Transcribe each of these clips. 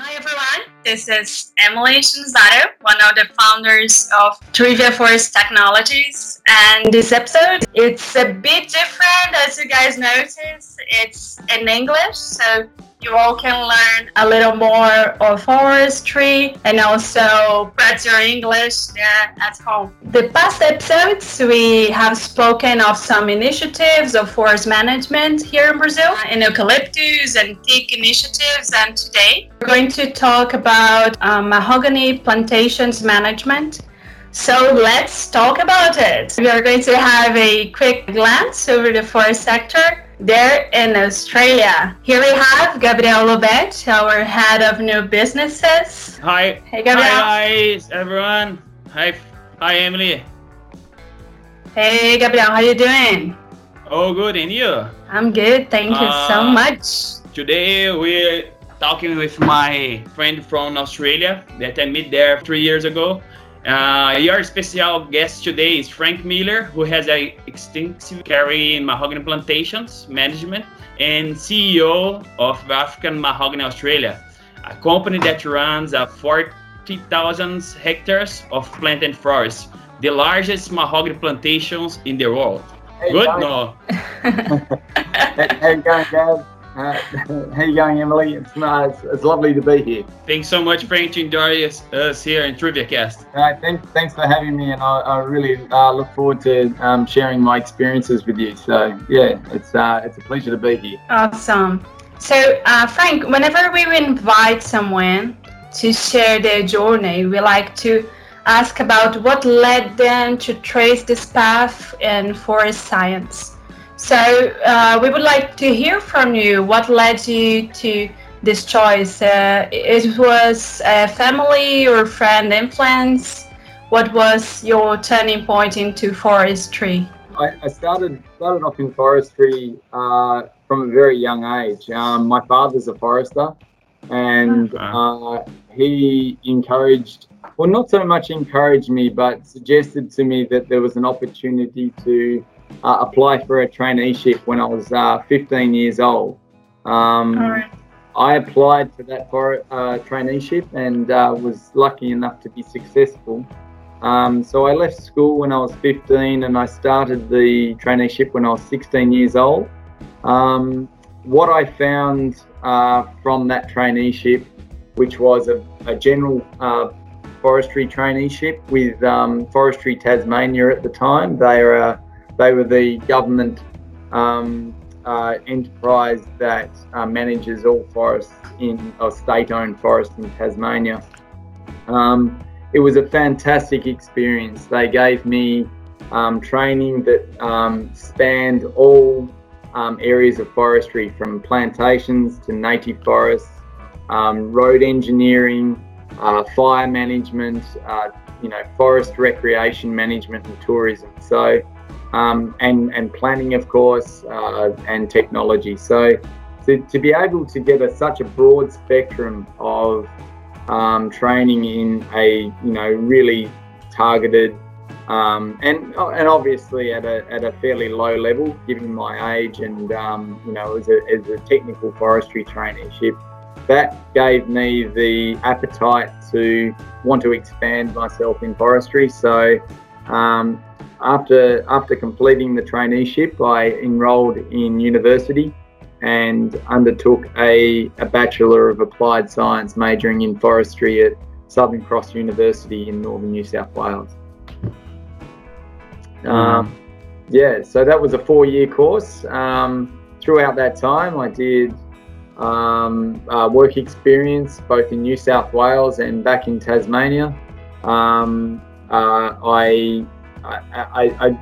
Hi everyone, this is Emily Shinzato, one of the founders of Treevia Forest Technologies. And this episode, it's a bit different as you guys notice. It's in English, so you all can learn a little more of forestry and also practice your English there at home. The past episodes, we have spoken of some initiatives of forest management here in Brazil, in eucalyptus and teak initiatives. And today, we're going to talk about um, mahogany plantations management. So let's talk about it. We are going to have a quick glance over the forest sector there in Australia. Here we have Gabriel Lobet, our head of new businesses. Hi. Hey, Gabriel. Hi, guys, everyone. Hi, hi, Emily. Hey, Gabriel, how you doing? Oh, good, and you? I'm good, thank you so Uh, much. Today we're talking with my friend from Australia that I met there three years ago. Uh, your special guest today is Frank Miller, who has a extensive career in mahogany plantations management and CEO of African Mahogany Australia, a company that runs a 40,000 hectares of planted forest, the largest mahogany plantations in the world. You Good? going? No. Going, Gav? Uh, how you going, Emily? It's, uh, it's, it's lovely to be here. Thanks so much, Frank, to enjoy us, us here in TreeviaCast. Uh, thanks, thanks for having me, and I, I really uh, look forward to um, sharing my experiences with you. So, yeah, it's uh, it's a pleasure to be here. Awesome. So, uh, Frank, whenever we invite someone to share their journey, we like to ask about what led them to trace this path in forest science. So, uh, we would like to hear from you what led you to this choice. Uh, it was a family or friend influence. What was your turning point into forestry? I, I started started off in forestry uh, from a very young age. Um, my father's a forester, and uh, he encouraged, well, not so much encouraged me, but suggested to me that there was an opportunity to uh, apply for a traineeship when I was uh, 15 years old. Um, right. I applied for that for uh, traineeship and uh, was lucky enough to be successful. Um, so I left school when I was 15 and I started the traineeship when I was 16 years old. Um, what I found uh, from that traineeship, which was a, a general uh, forestry traineeship with um, Forestry Tasmania at the time, they are uh, they were the government um, uh, enterprise that uh, manages all forests in or state-owned forests in Tasmania. Um, it was a fantastic experience. They gave me um, training that um, spanned all um, areas of forestry, from plantations to native forests, um, road engineering, uh, fire management, uh, you know, forest recreation management and tourism. So, um, and and planning, of course, uh, and technology. So, to, to be able to get a, such a broad spectrum of um, training in a you know really targeted um, and and obviously at a, at a fairly low level, given my age and um, you know as a, as a technical forestry traineeship, that gave me the appetite to want to expand myself in forestry. So um, after after completing the traineeship, I enrolled in university and undertook a, a Bachelor of Applied Science majoring in forestry at Southern Cross University in northern New South Wales. Um, yeah, so that was a four year course. Um, throughout that time, I did um, uh, work experience both in New South Wales and back in Tasmania. Um, uh, I, I, I,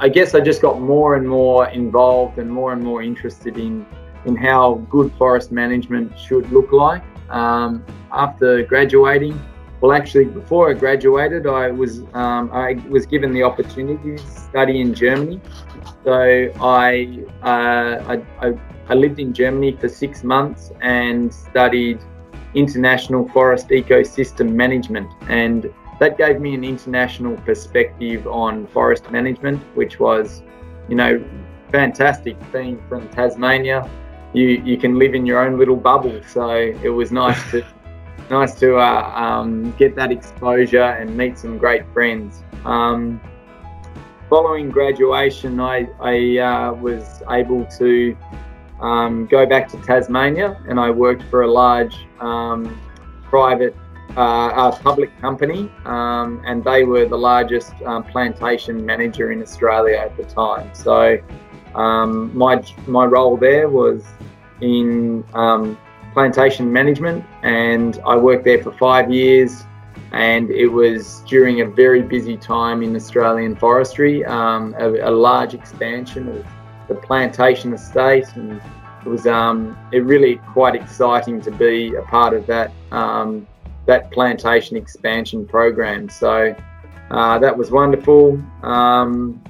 I, guess I just got more and more involved and more and more interested in, in how good forest management should look like. Um, after graduating, well, actually, before I graduated, I was um, I was given the opportunity to study in Germany. So I, uh, I, I I lived in Germany for six months and studied international forest ecosystem management, and that gave me an international perspective on forest management, which was, you know, fantastic. Being from Tasmania, you you can live in your own little bubble, so it was nice to nice to uh, um, get that exposure and meet some great friends. Um, following graduation, I, I uh, was able to um, go back to Tasmania and I worked for a large um, private uh, public company um, and they were the largest um, plantation manager in Australia at the time. So um, my, my role there was in um, plantation management and I worked there for five years and it was during a very busy time in Australian forestry, um, a, a, large expansion of the plantation estate, and it was um, it really quite exciting to be a part of that that plantation expansion program. So uh, that was wonderful. Um,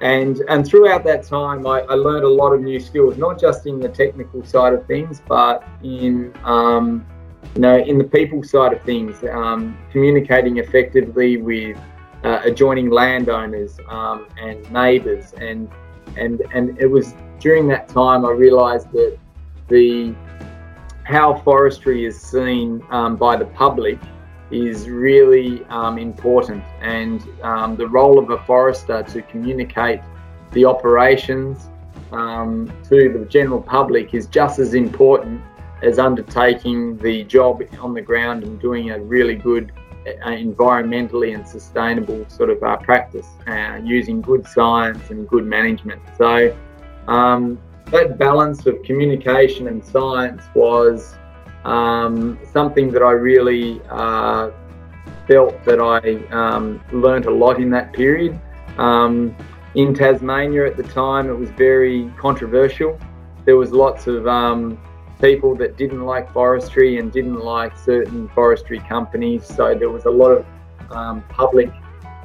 and and throughout that time, I, I, learned a lot of new skills, not just in the technical side of things, but in um, you know in the people side of things, um, communicating effectively with uh, adjoining landowners um, and neighbours, and and and it was during that time I realised that the how forestry is seen um, by the public is really um, important, and um, the role of a forester to communicate the operations um, to the general public is just as important as undertaking the job on the ground and doing a really good uh, environmentally and sustainable sort of uh, practice uh, using good science and good management. So um, that balance of communication and science was um, something that I really uh, felt that I um, learnt a lot in that period. Um, in Tasmania at the time, it was very controversial. There was lots of um, people that didn't like forestry and didn't like certain forestry companies. So there was a lot of um, public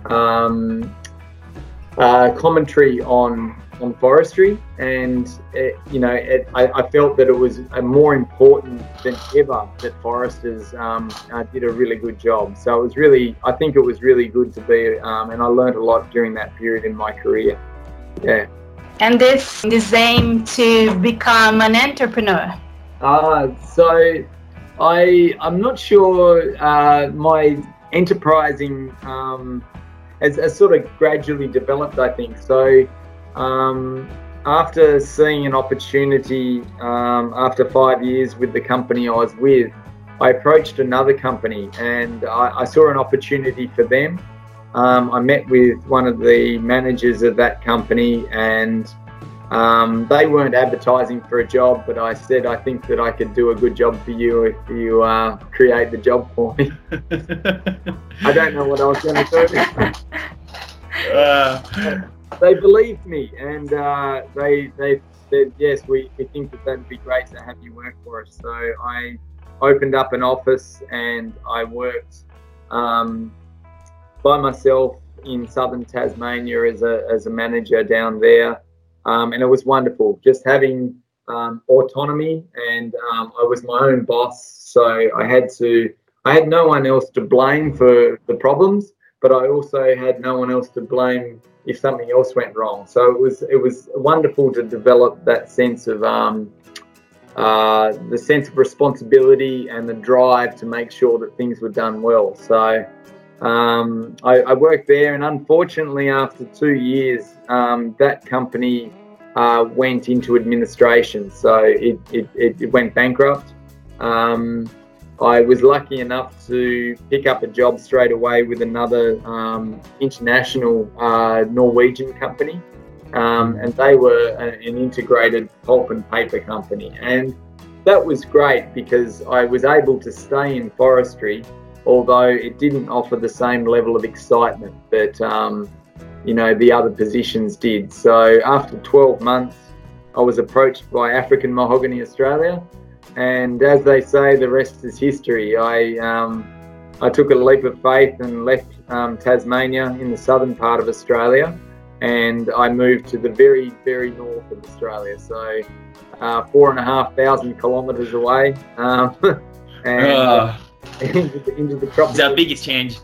um, uh, commentary on on forestry, and it, you know, it, I, I, felt that it was more important than ever that foresters um, uh, did a really good job. So it was really, I think it was really good to be, um, and I learned a lot during that period in my career. Yeah. And this this aim to become an entrepreneur. Uh, so I I'm not sure uh, my enterprising um, has, has sort of gradually developed. I think so. Um, after seeing an opportunity um, after five years with the company I was with, I approached another company and I, I saw an opportunity for them. Um, I met with one of the managers of that company and um, they weren't advertising for a job, but I said I think that I could do a good job for you if you uh, create the job for me. I don't know what I was going to do. uh they believed me and uh, they they said yes we, we think that that'd be great to have you work for us. So i opened up an office and i worked um, by myself in southern tasmania as a, as a manager down there. Um, and it was wonderful just having um, autonomy and um, i was my own boss so i had to i had no one else to blame for the problems but i also had no one else to blame if something else went wrong. So it was it was wonderful to develop that sense of um, uh, the sense of responsibility and the drive to make sure that things were done well. So um, I, I, worked there, and unfortunately, after two years, um, that company uh, went into administration. So it, it, it went bankrupt. Um, I was lucky enough to pick up a job straight away with another um, international uh, Norwegian company, um, and they were an integrated pulp and paper company. And that was great because I was able to stay in forestry, although it didn't offer the same level of excitement that um, you know the other positions did. So after 12 months, I was approached by African Mahogany Australia and as they say, the rest is history. I um, I took a leap of faith and left um, Tasmania in the southern part of Australia, and I moved to the very very north of Australia. So uh, four and a half thousand kilometres away, um, and uh, into, the, into the tropics. The biggest change.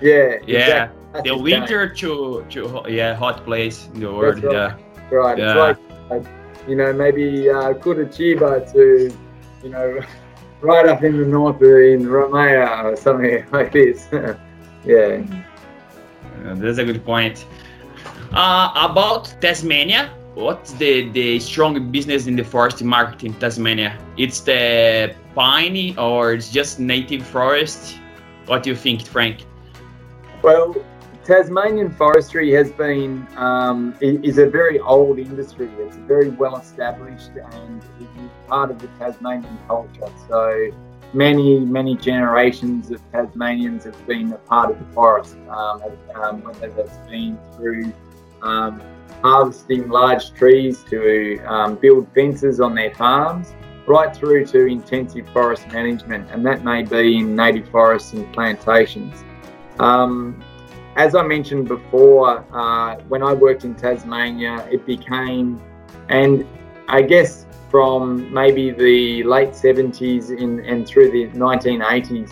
Yeah. Yeah. Exactly. The winter to to yeah hot place in the world. Right. Yeah. Right. Yeah. It's like, like you know maybe uh, Curitiba to you know, right up in the north in Romania or something like this. yeah. Uh, that's a good point. Uh, about Tasmania, what's the, the strong business in the forest market in Tasmania? It's the pine or it's just native forest? What do you think, Frank? Well, Tasmanian forestry has been um, is a very old industry. It's very well established and is part of the Tasmanian culture. So many many generations of Tasmanians have been a part of the forest, um, um, whether that's been through um, harvesting large trees to um, build fences on their farms, right through to intensive forest management, and that may be in native forests and plantations. Um, as I mentioned before, uh, when I worked in Tasmania, it became, and I guess from maybe the late 70s in, and through the 1980s,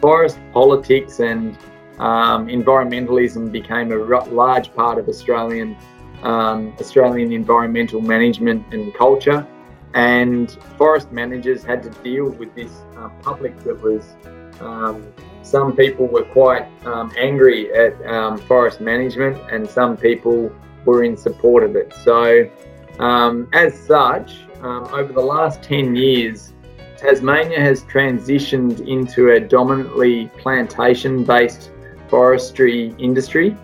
forest politics and um, environmentalism became a large part of Australian um, Australian environmental management and culture, and forest managers had to deal with this uh, public that was um, some people were quite um, angry at um, forest management, and some people were in support of it. So, um, as such, um, over the last 10 years, Tasmania has transitioned into a dominantly plantation based forestry industry.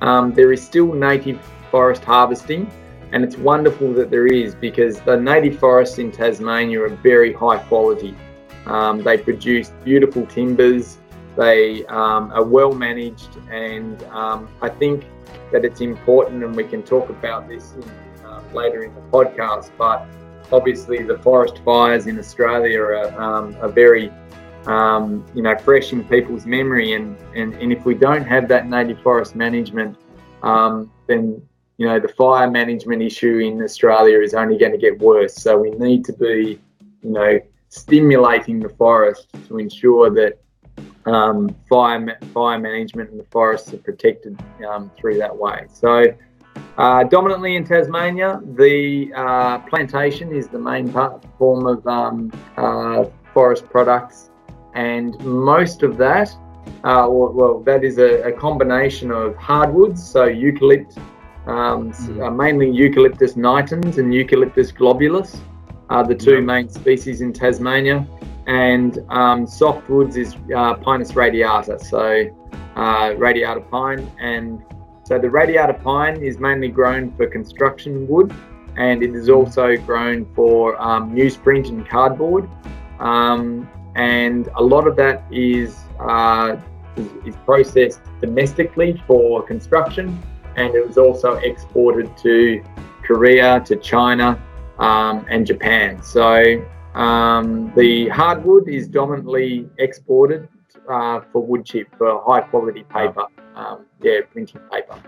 Um, there is still native forest harvesting, and it's wonderful that there is because the native forests in Tasmania are very high quality. Um, they produce beautiful timbers, they um, are well managed, and um, I think that it's important, and we can talk about this in, uh, later in the podcast. But obviously, the forest fires in Australia are, um, are very, um, you know, fresh in people's memory, and, and and if we don't have that native forest management, um, then you know the fire management issue in Australia is only going to get worse. So we need to be, you know, stimulating the forest to ensure that um, fire, fire management and the forests are protected um, through that way. So, uh, dominantly in Tasmania, the uh, plantation is the main part, form of um, uh, forest products, and most of that, uh, well, well, that is a, a, combination of hardwoods, so eucalypt, um, mm. mainly Eucalyptus nitens and Eucalyptus globulus are the two main species in Tasmania and um, softwoods is uh, Pinus radiata, so uh, radiata pine. And so the radiata pine is mainly grown for construction wood, and it is also grown for um, newsprint and cardboard. Um, and a lot of that is, uh, is, is processed domestically for construction, and it was also exported to Korea, to China, um, and Japan. So um, the hardwood is dominantly exported uh, for wood chip for high quality paper. Um, yeah, printing paper.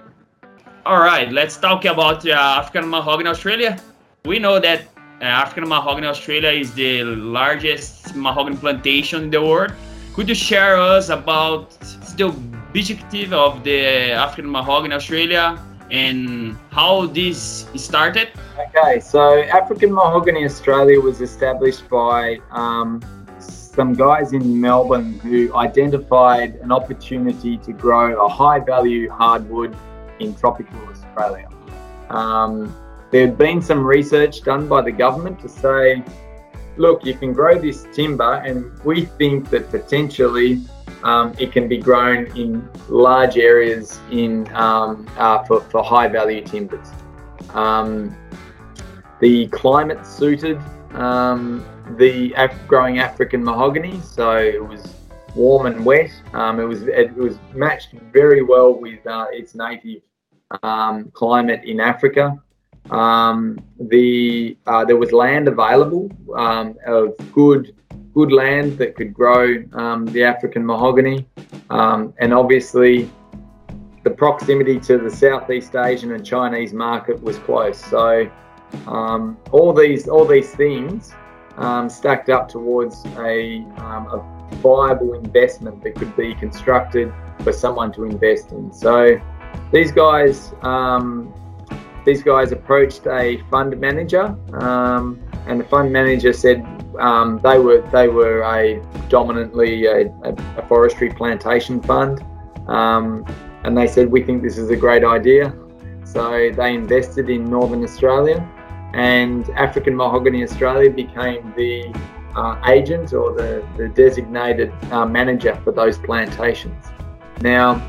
All right, let's talk about uh, African mahogany Australia. We know that uh, African mahogany Australia is the largest mahogany plantation in the world. Could you share us about the objective of the African mahogany Australia and how this started? Okay, so African Mahogany Australia was established by um, some guys in Melbourne who identified an opportunity to grow a high value hardwood in tropical Australia. Um, there had been some research done by the government to say, look, you can grow this timber, and we think that potentially um, it can be grown in large areas in um, uh, for, for high value timbers. Um, the climate suited um, the Af- growing African mahogany, so it was warm and wet. Um, it was it was matched very well with uh, its native um, climate in Africa. the uh, there was land available of good good land that could grow um, the African mahogany, um, and obviously the proximity to the Southeast Asian and Chinese market was close. So um, all these all these things um, stacked up towards a, um, a viable investment that could be constructed for someone to invest in. So these guys um, these guys approached a fund manager and the fund manager said um, they were they were a dominantly a, a, forestry plantation fund, um, and they said we think this is a great idea. So they invested in Northern Australia, and African Mahogany Australia became the uh, agent or the, the designated uh, manager for those plantations. Now,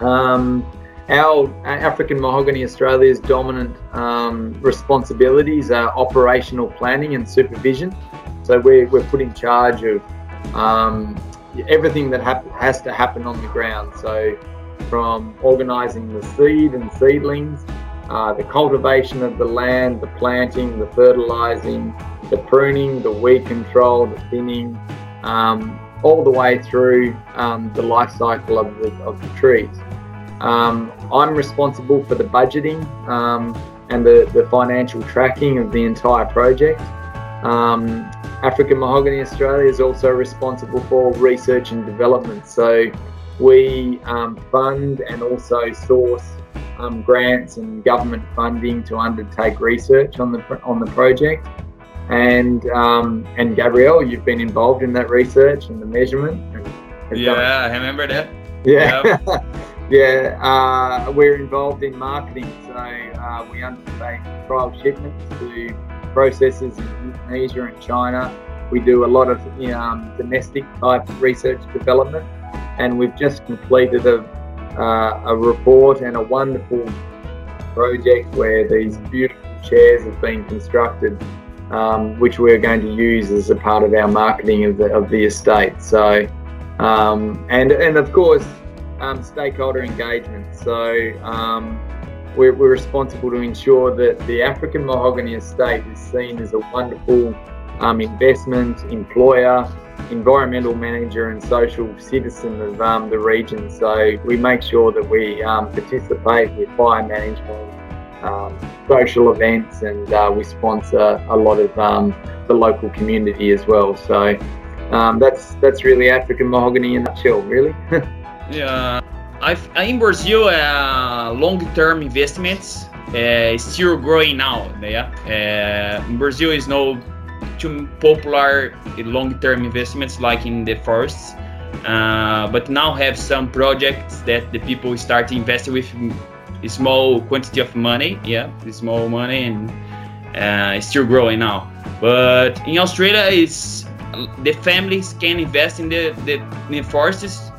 um, our African Mahogany Australia's dominant um, responsibilities are operational planning and supervision. So we're, we're put in charge of um, everything that hap- has to happen on the ground. So from organising the seed and seedlings, uh, the cultivation of the land, the planting, the fertilising, the pruning, the weed control, the thinning, um, all the way through um, the life cycle of the, of the trees. Um, I'm responsible for the budgeting um, and the, the financial tracking of the entire project. Um, African Mahogany Australia is also responsible for research and development. So we um, fund and also source um, grants and government funding to undertake research on the on the project. And um, and Gabriel, you've been involved in that research and the measurement. And yeah, I remember that. Yeah. Yep. Yeah, uh, we're involved in marketing, so uh, we undertake trial shipments to processors in Indonesia and China. We do a lot of um, domestic type research development, and we've just completed a, uh, a report and a wonderful project where these beautiful chairs have been constructed, um, which we're going to use as a part of our marketing of the, of the estate. So, um, and and of course um, stakeholder engagement. So um, we're, we're, responsible to ensure that the African Mahogany Estate is seen as a wonderful um, investment, employer, environmental manager, and social citizen of um, the region. So we make sure that we um, participate with fire management. Um, social events and uh, we sponsor a lot of the local community as well. So that's that's really African mahogany in a nutshell, really. Yeah, I've, in Brazil, uh, long-term investments uh, still growing now. Yeah, uh, Brazil is no too popular long-term investments like in the forests, uh, but now have some projects that the people start investing with a small quantity of money. Yeah, small money and uh, still growing now. But in Australia, it's the families can invest in the the, the forests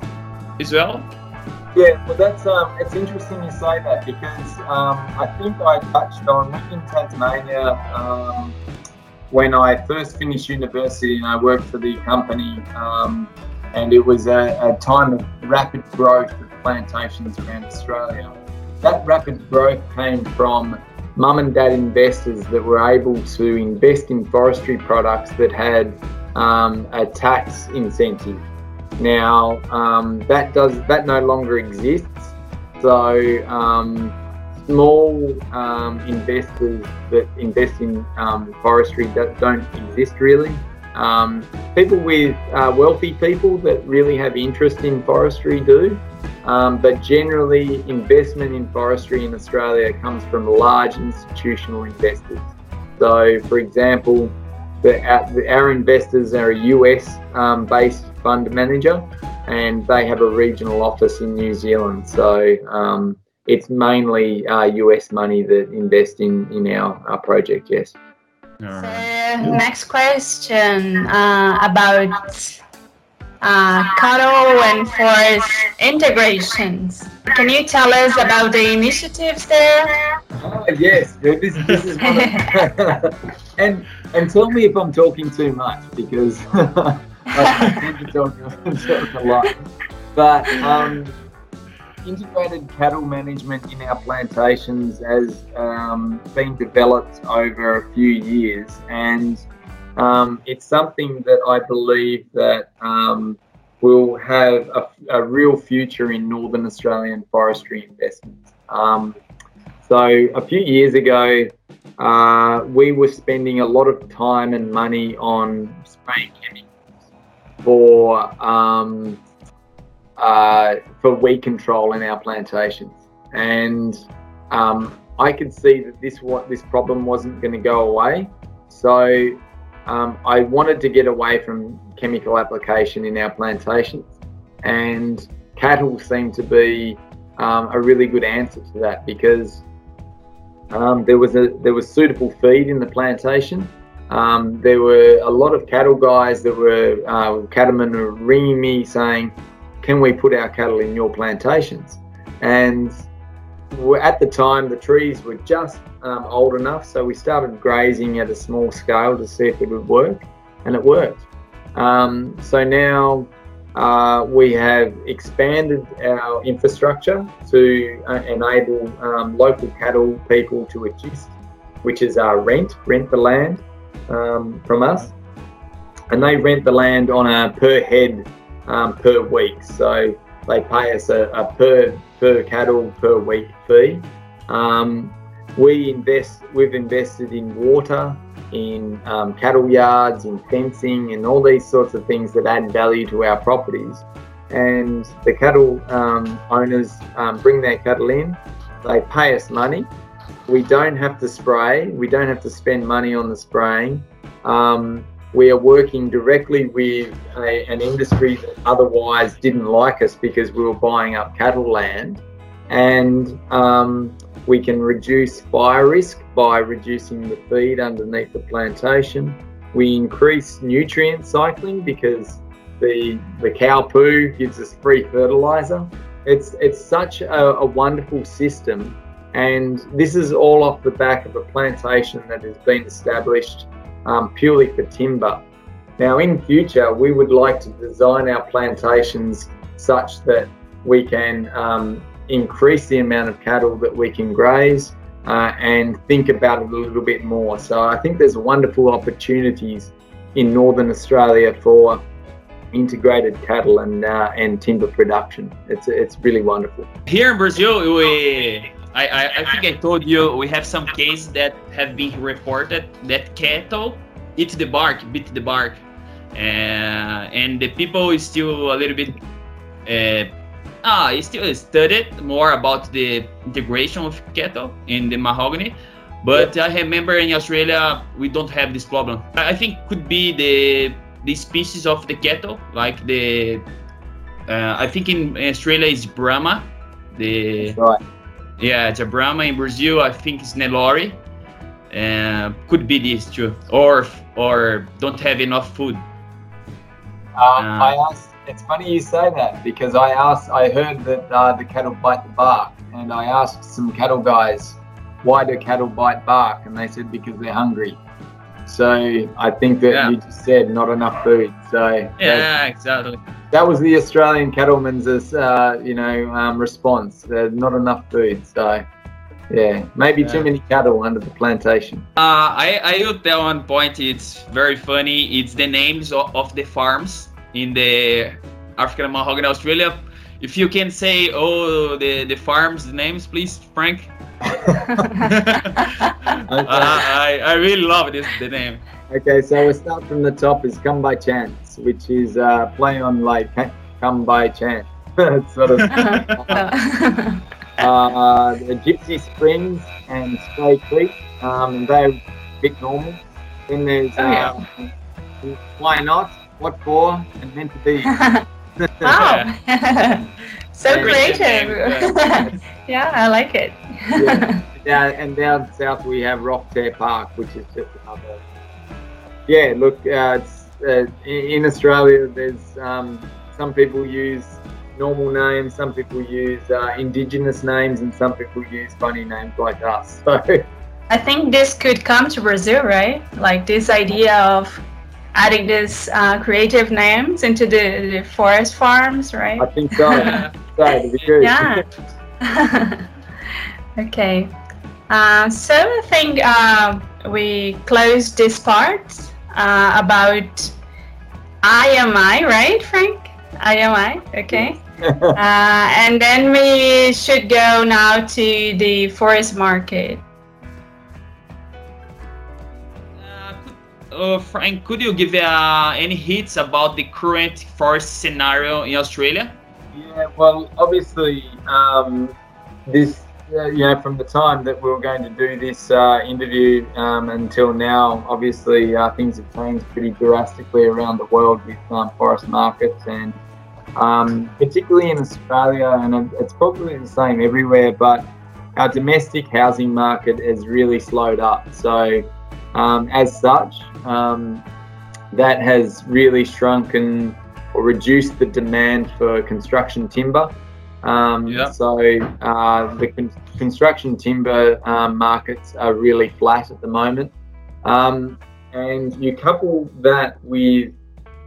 well? Yeah, well, that's um, it's interesting you say that because um, I think I touched on in Tasmania um, when I first finished university and I worked for the company, um, and it was a, a time of rapid growth of plantations around Australia. That rapid growth came from mum and dad investors that were able to invest in forestry products that had um, a tax incentive. Now um, that does that no longer exists. So um, small um, investors that invest in um, forestry that don't exist really. Um, people with uh, wealthy people that really have interest in forestry do, um, but generally investment in forestry in Australia comes from large institutional investors. So, for example, the, our, our investors are US based fund manager, and they have a regional office in New Zealand. So um, it's mainly uh, US money that invest in in our, our project. Yes. So next question uh, about uh, cattle and forest integrations. Can you tell us about the initiatives there? Uh, yes, this, this is and and tell me if I'm talking too much because A lot. But um, integrated cattle management in our plantations has um, been developed over a few years, and um, it's something that I believe that um, will have a, a, real future in Northern Australian forestry investments. Um, so a few years ago, uh, we were spending a lot of time and money on spraying chemicals for um, uh, for weed control in our plantations, and um, I could see that this what this problem wasn't going to go away. So um, I wanted to get away from chemical application in our plantations, and cattle seemed to be um, a really good answer to that because um, there was a there was suitable feed in the plantation. Um, there were a lot of cattle guys that were uh, cattlemen were ringing me saying, "Can we put our cattle in your plantations?" And at the time, the trees were just um, old enough, so we started grazing at a small scale to see if it would work, and it worked. Um, so now uh, we have expanded our infrastructure to uh, enable um, local cattle people to assist, which is our rent, rent the land um, from us. And they rent the land on a per head um, per week. So they pay us a, a, per per cattle per week fee. Um, we invest. We've invested in water in um, cattle yards, in fencing, and all these sorts of things that add value to our properties. And the cattle um, owners um, bring their cattle in, they pay us money. We don't have to spray, we don't have to spend money on the spraying. Um, we are working directly with a, an industry that otherwise didn't like us because we were buying up cattle land. And um, we can reduce fire risk by reducing the feed underneath the plantation. We increase nutrient cycling because the the cow poo gives us free fertilizer. It's it's such a, a wonderful system, and this is all off the back of a plantation that has been established um, purely for timber. Now, in future, we would like to design our plantations such that we can um, increase the amount of cattle that we can graze uh, and think about it a little bit more. So I think there's wonderful opportunities in Northern Australia for integrated cattle and uh, and timber production. It's it's really wonderful. Here in Brazil, we I, I, I think I told you we have some cases that have been reported that cattle eat the bark, beat the bark, uh, and the people is still a little bit. Uh, Ah, still studied more about the integration of cattle in the mahogany, but I remember in Australia we don't have this problem. I think could be the the species of the cattle, like the uh, I think in Australia is Brahma. The right. Yeah, it's a Brahma. In Brazil, I think it's Nelore. Uh, could be this too, or or don't have enough food. Um, uh, I asked it's funny you say that because I asked, I heard that uh, the cattle bite the bark, and I asked some cattle guys, why do cattle bite bark? And they said because they're hungry. So I think that yeah. you just said not enough food. So yeah, exactly. That was the Australian cattleman's, uh, you know, um, response. There's not enough food. So yeah, maybe yeah. too many cattle under the plantation. Uh, I I will tell one point. It's very funny. It's the names of, of the farms in the African Mahogany Australia. If you can say, oh, the, the farms the names, please, Frank. uh, I, I really love this the name. Okay, so we start from the top is Come by Chance, which is uh, play on like Come by Chance. sort of uh, uh, the Gypsy Springs and Spray Creek, um, and they're a bit normal. Then there's oh, yeah. Uh, Why Not, what for and meant to be. wow. so and, creative. yeah, I like it. yeah. Down, and down south we have Rocktail Park, which is just another. Yeah, look, uh, uh, in Australia, there's um, some people use normal names, some people use uh, indigenous names, and some people use funny names like us. So. I think this could come to Brazil, right? Like this idea of adding these uh, creative names into the, the, forest farms, right? I think so. yeah. okay. Uh, so I think uh, we close this part uh, about IMI, right, Frank? IMI, okay. Uh, and then we should go now to the forest market. uh, Frank, could you give uh, any hits about the current forest scenario in Australia? Yeah, well, obviously, um, this you know, from the time that we were going to do this uh, interview um, until now, obviously uh, things have changed pretty drastically around the world with um, forest markets and um, particularly in Australia, and it's probably the same everywhere, but our domestic housing market has really slowed up. So, um, as such, um, that has really shrunken or reduced the demand for construction timber. Um, yeah. So uh, the con- construction timber um, markets are really flat at the moment. Um, and you couple that with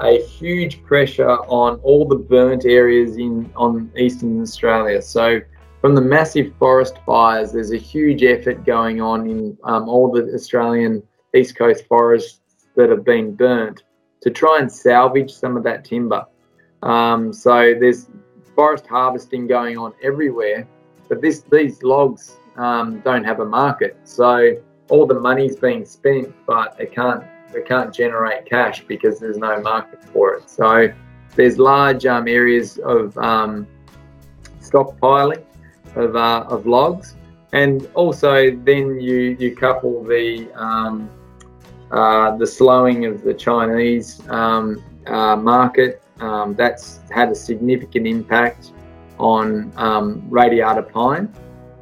a huge pressure on all the burnt areas in on eastern Australia. So from the massive forest fires, there's a huge effort going on in um, all the Australian east coast forests that have been burnt to try and salvage some of that timber. Um, so there's forest harvesting going on everywhere, but this these logs um, don't have a market. So all the money's being spent, but it can't it can't generate cash because there's no market for it. So there's large um, areas of um, stockpiling of, uh, of logs, and also then you you couple the um, uh, the slowing of the Chinese um, uh, market um, that's had a significant impact on um, radiata pine.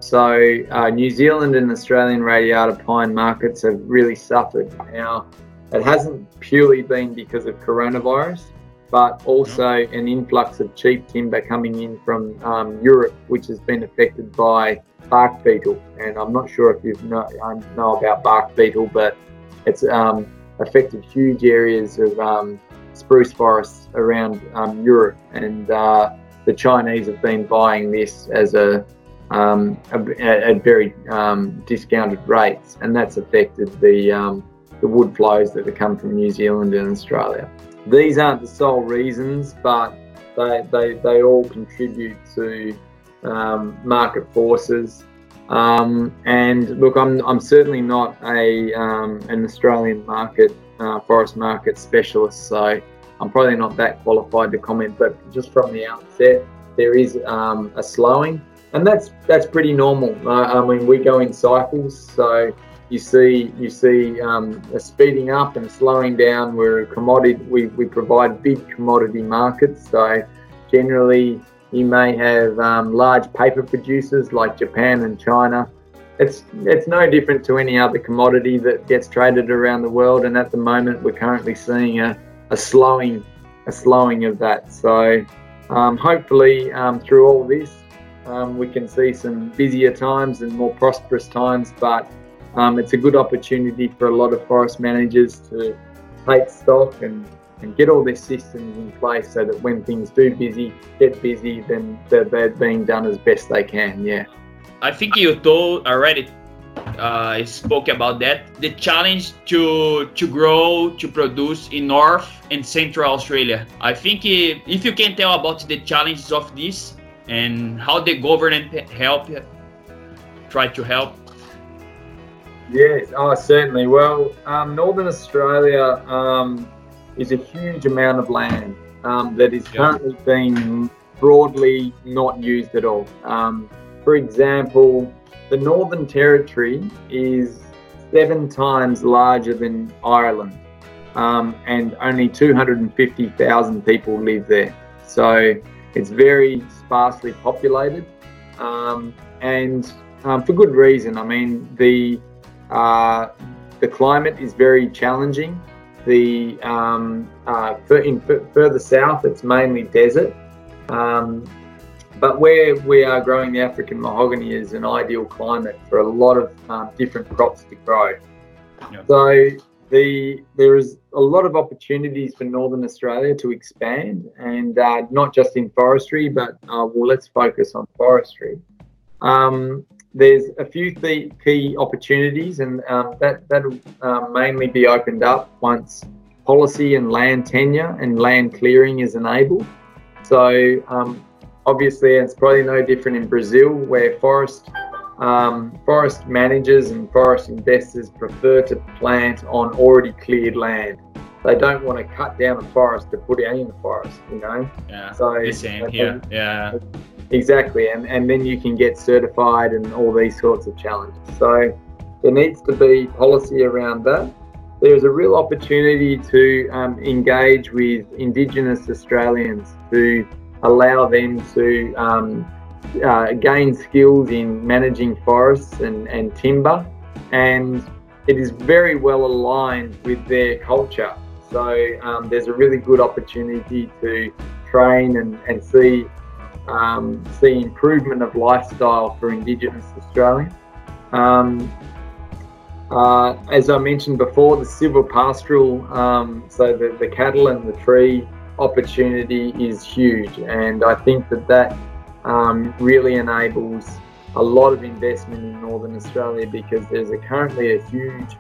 So uh, New Zealand and Australian radiata pine markets have really suffered. Now, it hasn't purely been because of coronavirus, but also an influx of cheap timber coming in from um, Europe, which has been affected by bark beetle. And I'm not sure if you know, know about bark beetle, but it's um, affected huge areas of um, spruce forests around um, Europe, and uh, the Chinese have been buying this as a um, at very um, discounted rates, and that's affected the um, the wood flows that have come from New Zealand and Australia. These aren't the sole reasons, but they they, they all contribute to um, market forces. Um, and look, I'm, I'm certainly not a an Australian market uh, forest market specialist, so I'm probably not that qualified to comment. But just from the outset, there is um, a slowing, and that's that's pretty normal. Uh, I mean, we go in cycles, so you see you see um, a speeding up and slowing down. We're a commodity. We, we provide big commodity markets, so generally you may have um, large paper producers like Japan and China it's it's no different to any other commodity that gets traded around the world. And at the moment, we're currently seeing a, a slowing a slowing of that. So um, hopefully, um, through all this, um, we can see some busier times and more prosperous times. But um, it's a good opportunity for a lot of forest managers to take stock and and get all their systems in place so that when things do busy get busy, then they're, they're being done as best they can. Yeah. I think you told already uh, spoke about that. The challenge to to grow to produce in North and Central Australia. I think if you can tell about the challenges of this and how the government help try to help. Yes, oh certainly. Well, um, Northern Australia um, is a huge amount of land um, that is currently being broadly not used at all. For example, the Northern Territory is seven times larger than Ireland, um, and only 250,000 people live there. So it's very sparsely populated, um, and um, for good reason. I mean, the uh, the climate is very challenging. The um, uh, in further south, it's mainly desert. Um, but where we are growing the African mahogany is an ideal climate for a lot of um, different crops to grow. So the there is a lot of opportunities for Northern Australia to expand, and uh, not just in forestry, but uh, well, let's focus on forestry. Um, there's a few th- key opportunities, and um, that that'll um, mainly be opened up once policy and land tenure and land clearing is enabled. So um, obviously it's probably no different in Brazil where forest um, forest managers and forest investors prefer to plant on already cleared land. They don't want to cut down a forest to put it in the forest, you know. Yeah. So the same here. Yeah. Exactly, and, and then you can get certified and all these sorts of challenges. So there needs to be policy around that. There's a real opportunity to um, engage with Indigenous Australians to allow them to um, uh, gain skills in managing forests and, and timber, and it is very well aligned with their culture. So um, there's a really good opportunity to train and, and see um, see improvement of lifestyle for Indigenous Australians. Um, uh, as I mentioned before, the silvopastoral, um, so the, the cattle and the tree opportunity is huge, and I think that that um, really enables a lot of investment in Northern Australia because there's a, currently a huge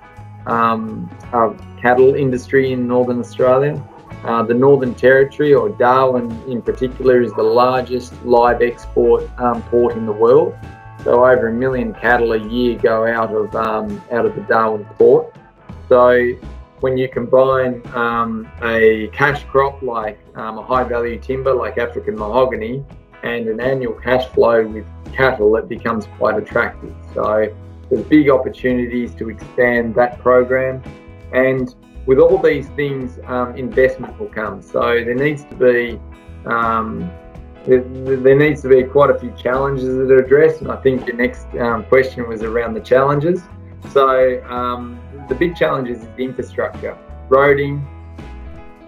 um, uh, cattle industry in Northern Australia. Uh, the Northern Territory, or Darwin in particular, is the largest live export um, port in the world. So over a million cattle a year go out of um, out of the Darwin port. So when you combine um, a cash crop like um, a high value timber like African mahogany and an annual cash flow with cattle, it becomes quite attractive. So there's big opportunities to expand that program and with all these things, um, investment will come. So there needs to be um, there, needs to be quite a few challenges that are addressed, and I think your next um, question was around the challenges. So um, the big challenges is the infrastructure, roading,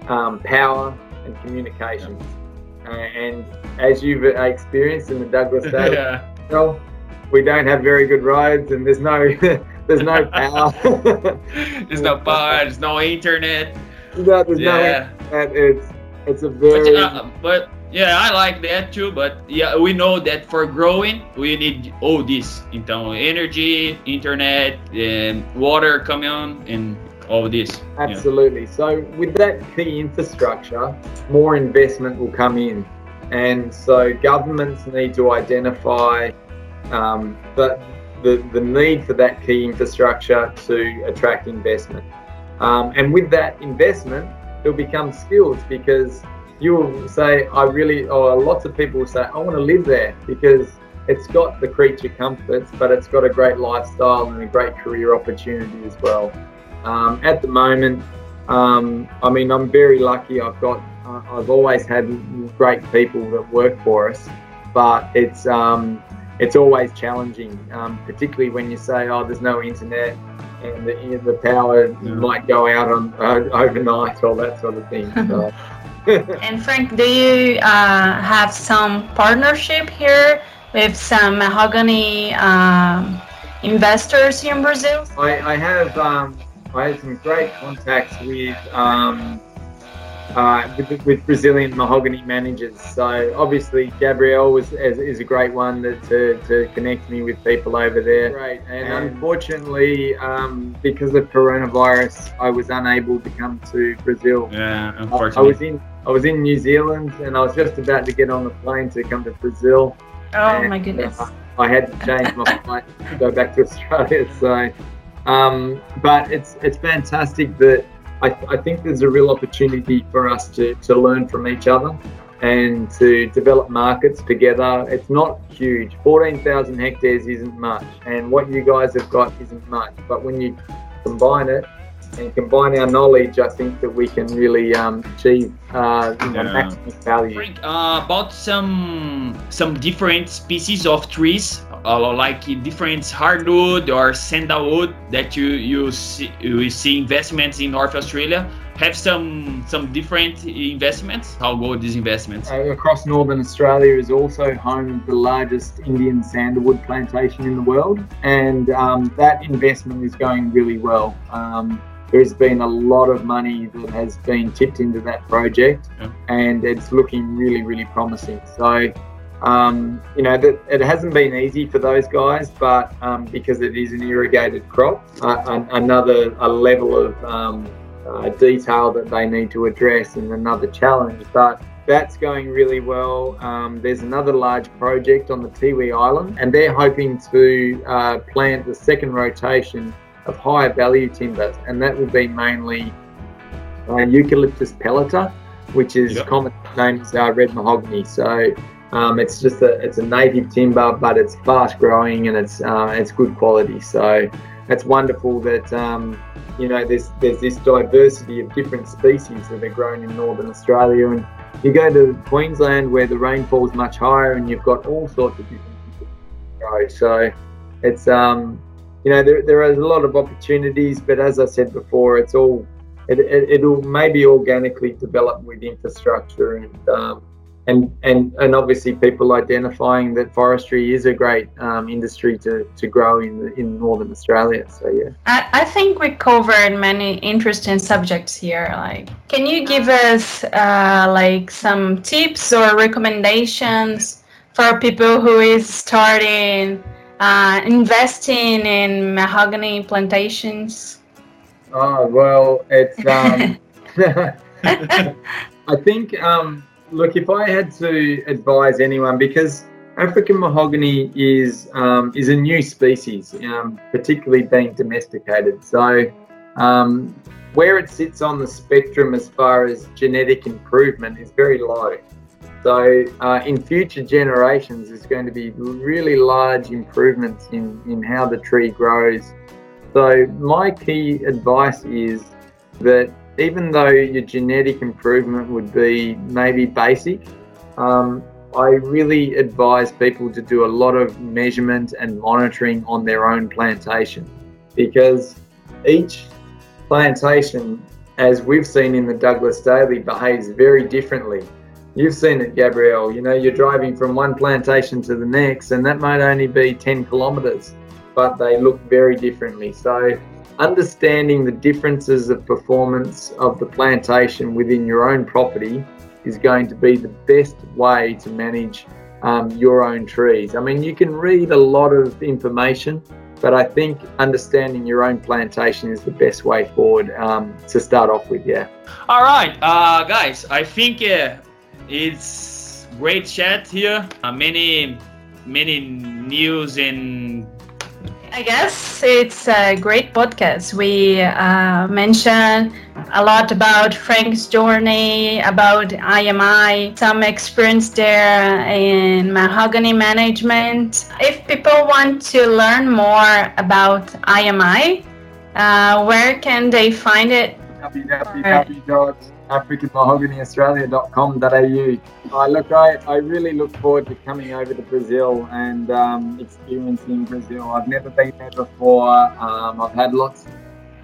um, power, and communications. Uh, and as you've experienced in the Douglas Daly, yeah. well, we don't have very good roads, and there's no There's no power. there's no power. There's no internet. No, there's yeah. no internet. It's it's a very. But, uh, but yeah, I like that too. But yeah, we know that for growing, we need all this. Então, energy, internet, and water coming on, and all this. Absolutely. Yeah. So with that key infrastructure, more investment will come in, and so governments need to identify um, that the, the need for that key infrastructure to attract investment. Um, and with that investment, it'll become skills because you will say, I really, or lots of people will say, I want to live there because it's got the creature comforts, but it's got a great lifestyle and a great career opportunity as well. Um, at the moment, um, I mean, I'm very lucky. I've got, uh, I've always had great people that work for us, but it's, um, it's always challenging, um, particularly when you say, "Oh, there's no internet." And the, the power yeah. might go out on uh, overnight, all that sort of thing. So. and Frank, do you uh, have some partnership here with some mahogany um, investors here in Brazil? I, I have um, I have some great contacts with um, uh, with, with, Brazilian mahogany managers. So obviously Gabriel was is, is a great one that, to, to connect me with people over there. Great, and, and unfortunately, um, because of coronavirus, I was unable to come to Brazil. Yeah, unfortunately. I, I was in I was in New Zealand, and I was just about to get on the plane to come to Brazil. Oh and, my goodness! Uh, I had to change my flight to go back to Australia. So, um, but it's it's fantastic that I, I think there's a real opportunity for us to, to learn from each other and to develop markets together. It's not huge. 14,000 hectares isn't much, and what you guys have got isn't much. But when you combine it and combine our knowledge, I think that we can really um, achieve uh, you know, yeah. maximum value. Frank, uh, about some some different species of trees, uh, like different hardwood or sandalwood that you you see, you see investments in North Australia. Have some some different investments. How go these investments? Uh, across Northern Australia is also home to the largest Indian sandalwood plantation in the world, and um, that investment is going really well. Um, there's been a lot of money that has been tipped into that project, yeah. and it's looking really, really promising. So, um, you know, that it hasn't been easy for those guys, but um, because it is an irrigated crop, uh, another a level of um, uh, detail that they need to address and another challenge. But that's going really well. Um, there's another large project on the Tiwi Island, and they're hoping to uh, plant the second rotation of higher value timbers, and that would be mainly uh, Eucalyptus pellita, which is yep. common name as uh, red mahogany. So Um, it's just a it's a native timber, but it's fast growing and it's uh, it's good quality. So it's wonderful that um, you know there's there's this diversity of different species that are grown in northern Australia, and you go to Queensland where the rainfall is much higher, and you've got all sorts of different grow. So it's um, you know there there is a lot of opportunities, but as I said before, it's all it, it will maybe organically develop with infrastructure and um, and and and obviously people identifying that forestry is a great um, industry to, to grow in in northern Australia. So yeah, I, I think we covered many interesting subjects here. Like, can you give us uh, like some tips or recommendations for people who is starting uh, investing in mahogany plantations? Oh well, it's um, I think um look, if I had to advise anyone, because African mahogany is um, is a new species, um, particularly being domesticated. So, um, where it sits on the spectrum as far as genetic improvement is very low. So, uh, in future generations, there's going to be really large improvements in, in how the tree grows. So, my key advice is that even though your genetic improvement would be maybe basic, um, I really advise people to do a lot of measurement and monitoring on their own plantation because each plantation, as we've seen in the Douglas Daly, behaves very differently. You've seen it, Gabriel. You know, you're driving from one plantation to the next, and that might only be 10 kilometres, but they look very differently. So, understanding the differences of performance of the plantation within your own property is going to be the best way to manage um, your own trees. I mean, you can read a lot of information, but I think understanding your own plantation is the best way forward um, to start off with. Yeah. All right, uh, guys. I think uh, it's great chat here. Uh, many, many news and I guess it's a great podcast. We uh, mentioned a lot about Frank's journey, about IMI, some experience there in mahogany management. If people want to learn more about IMI, uh, where can they find it? africanmahoganyaustralia.com.au. I look, I, I really look forward to coming over to Brazil and um, experiencing Brazil. I've never been there before. Um, I've had lots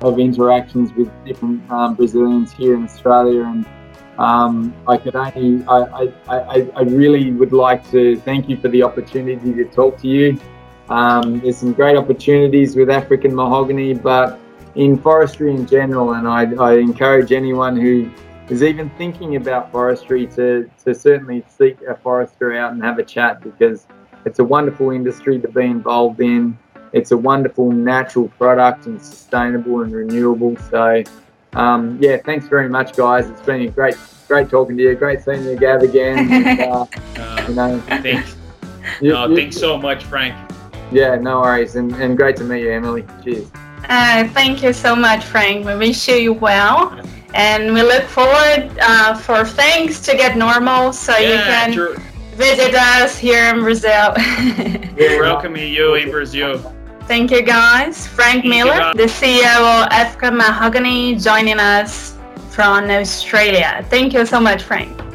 of interactions with different um, Brazilians here in Australia, and um, I could only, I, I, I, I, really would like to thank you for the opportunity to talk to you. Um, there's some great opportunities with African mahogany, but in forestry in general, and I, I encourage anyone who is even thinking about forestry to, to certainly seek a forester out and have a chat because it's a wonderful industry to be involved in. It's a wonderful natural product and sustainable and renewable. So, um, yeah, thanks very much, guys. It's been a great, great talking to you. Great seeing you, Gav, again. And, uh, uh, you know, thanks. You, no, you, thanks so much, Frank. Yeah, no worries, and, and great to meet you, Emily. Cheers. Uh, thank you so much, Frank. We wish you well and we look forward uh, for things to get normal so yeah, you can true. visit us here in Brazil. We're welcoming you in Brazil. Thank you, guys. Frank Thank Miller, the CEO of Africa Mahogany, joining us from Australia. Thank you so much, Frank.